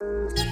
you.